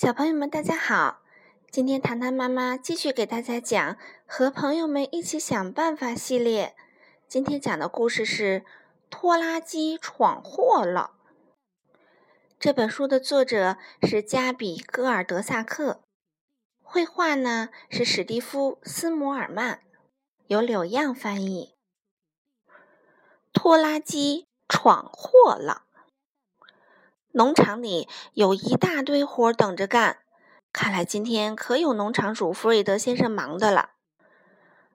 小朋友们，大家好！今天糖糖妈妈继续给大家讲《和朋友们一起想办法》系列。今天讲的故事是《拖拉机闯祸了》。这本书的作者是加比·戈尔德萨克，绘画呢是史蒂夫·斯摩尔曼，由柳样翻译。拖拉机闯祸了。农场里有一大堆活等着干，看来今天可有农场主弗瑞德先生忙的了。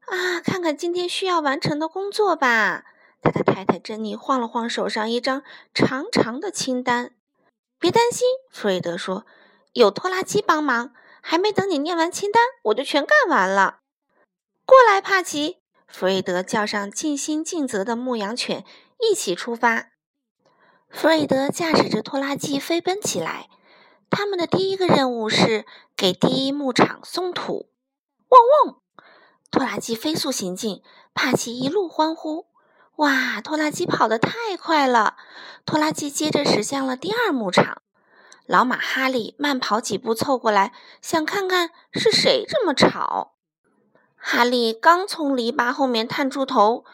啊，看看今天需要完成的工作吧。他的太太珍妮晃了晃手上一张长长的清单。别担心，弗瑞德说，有拖拉机帮忙，还没等你念完清单，我就全干完了。过来，帕奇！弗瑞德叫上尽心尽责的牧羊犬，一起出发。弗瑞德驾驶着拖拉机飞奔起来。他们的第一个任务是给第一牧场松土。汪汪！拖拉机飞速行进，帕奇一路欢呼：“哇！拖拉机跑得太快了！”拖拉机接着驶向了第二牧场。老马哈利慢跑几步凑过来，想看看是谁这么吵。哈利刚从篱笆后面探出头，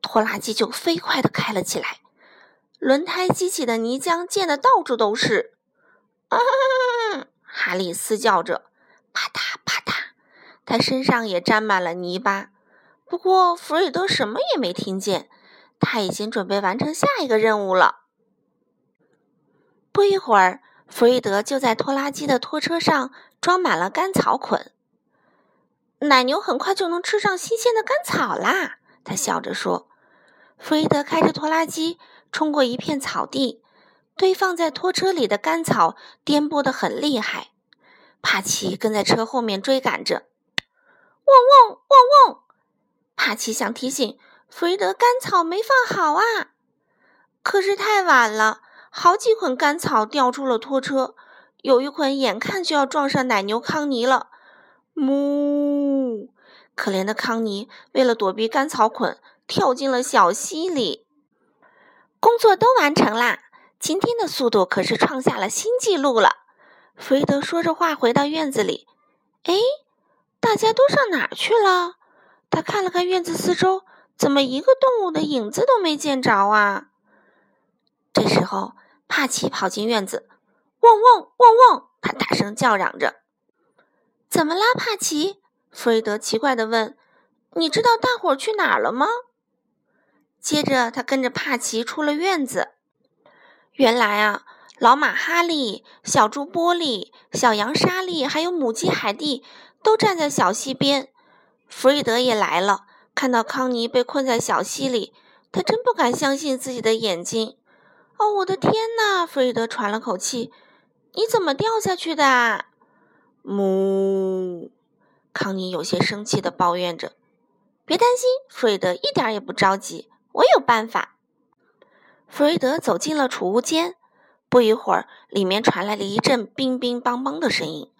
拖拉机就飞快地开了起来。轮胎激起的泥浆溅得到处都是，啊！哈利嘶叫着，啪嗒啪嗒，他身上也沾满了泥巴。不过弗瑞德什么也没听见，他已经准备完成下一个任务了。不一会儿，弗瑞德就在拖拉机的拖车上装满了干草捆。奶牛很快就能吃上新鲜的干草啦，他笑着说。弗瑞德开着拖拉机。冲过一片草地，堆放在拖车里的干草颠簸得很厉害。帕奇跟在车后面追赶着，汪汪汪汪！帕奇想提醒弗瑞德，干草没放好啊。可是太晚了，好几捆干草掉出了拖车，有一捆眼看就要撞上奶牛康妮了。哞！可怜的康妮为了躲避干草捆，跳进了小溪里。工作都完成啦！今天的速度可是创下了新纪录了。弗瑞德说着话回到院子里。哎，大家都上哪儿去了？他看了看院子四周，怎么一个动物的影子都没见着啊？这时候，帕奇跑进院子，汪汪汪汪！他大声叫嚷着：“怎么啦，帕奇？”弗瑞德奇怪地问：“你知道大伙儿去哪儿了吗？”接着，他跟着帕奇出了院子。原来啊，老马哈利、小猪波利、小羊莎莉，还有母鸡海蒂，都站在小溪边。弗瑞德也来了，看到康妮被困在小溪里，他真不敢相信自己的眼睛。哦，我的天哪！弗瑞德喘了口气：“你怎么掉下去的？”母，康妮有些生气地抱怨着。“别担心，弗瑞德一点也不着急。”我有办法。弗瑞德走进了储物间，不一会儿，里面传来了一阵乒乒乓乓的声音。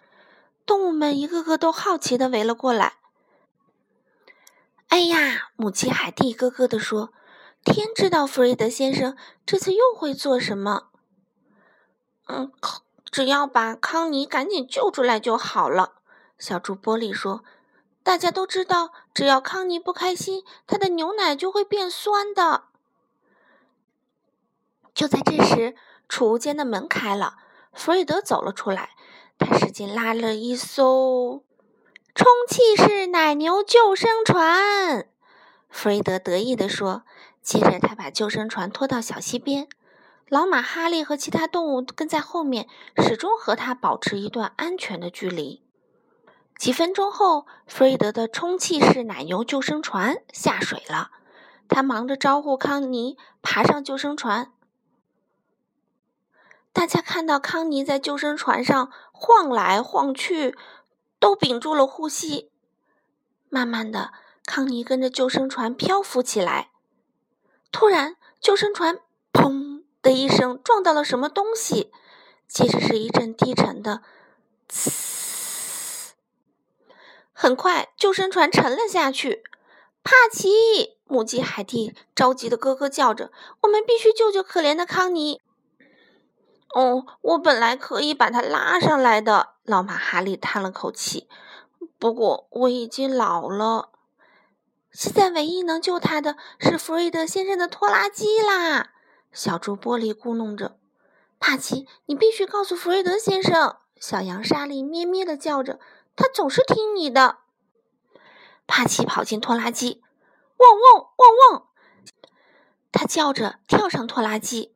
动物们一个个都好奇地围了过来。哎呀，母鸡海蒂咯咯地说：“天知道弗瑞德先生这次又会做什么。”嗯，只要把康妮赶紧救出来就好了。小猪波利说。大家都知道，只要康妮不开心，她的牛奶就会变酸的。就在这时，储物间的门开了，弗瑞德走了出来。他使劲拉了一艘充气式奶牛救生船。弗瑞德得意地说。接着，他把救生船拖到小溪边，老马哈利和其他动物跟在后面，始终和他保持一段安全的距离。几分钟后，弗瑞德的充气式奶牛救生船下水了。他忙着招呼康妮爬上救生船。大家看到康妮在救生船上晃来晃去，都屏住了呼吸。慢慢的，康妮跟着救生船漂浮起来。突然，救生船“砰”的一声撞到了什么东西，接着是一阵低沉的“呲”。很快，救生船沉了下去。帕奇，母鸡海蒂着急的咯咯叫着：“我们必须救救可怜的康妮！”哦，我本来可以把它拉上来的。老马哈利叹了口气。不过我已经老了。现在唯一能救他的是弗瑞德先生的拖拉机啦！小猪玻璃咕哝着。帕奇，你必须告诉弗瑞德先生。小羊莎莉咩咩的叫着，他总是听你的。帕奇跑进拖拉机，汪汪汪汪！他叫着跳上拖拉机。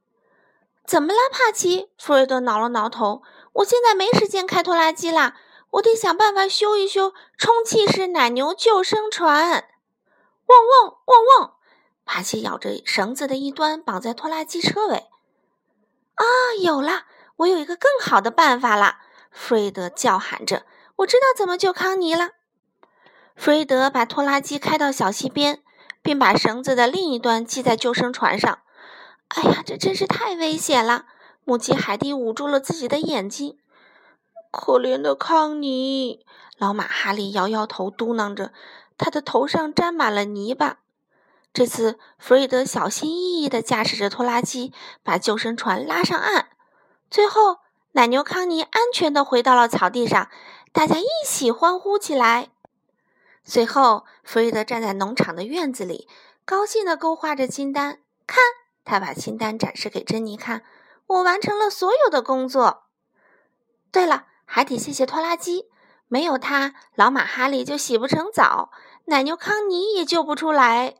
怎么了，帕奇？弗瑞德挠了挠头。我现在没时间开拖拉机啦，我得想办法修一修充气式奶牛救生船。汪汪汪汪！帕奇咬着绳子的一端，绑在拖拉机车尾。啊，有了！我有一个更好的办法了！弗瑞德叫喊着：“我知道怎么救康妮了。”弗瑞德把拖拉机开到小溪边，并把绳子的另一端系在救生船上。哎呀，这真是太危险了！母鸡海蒂捂住了自己的眼睛。可怜的康妮，老马哈利摇摇头，嘟囔着。他的头上沾满了泥巴。这次，弗瑞德小心翼翼地驾驶着拖拉机，把救生船拉上岸。最后，奶牛康妮安全地回到了草地上，大家一起欢呼起来。随后，弗瑞德站在农场的院子里，高兴地勾画着清单。看，他把清单展示给珍妮看：“我完成了所有的工作。对了，还得谢谢拖拉机。”没有它，老马哈利就洗不成澡，奶牛康妮也救不出来。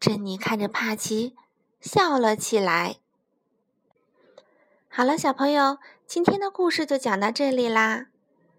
珍妮看着帕奇，笑了起来。好了，小朋友，今天的故事就讲到这里啦。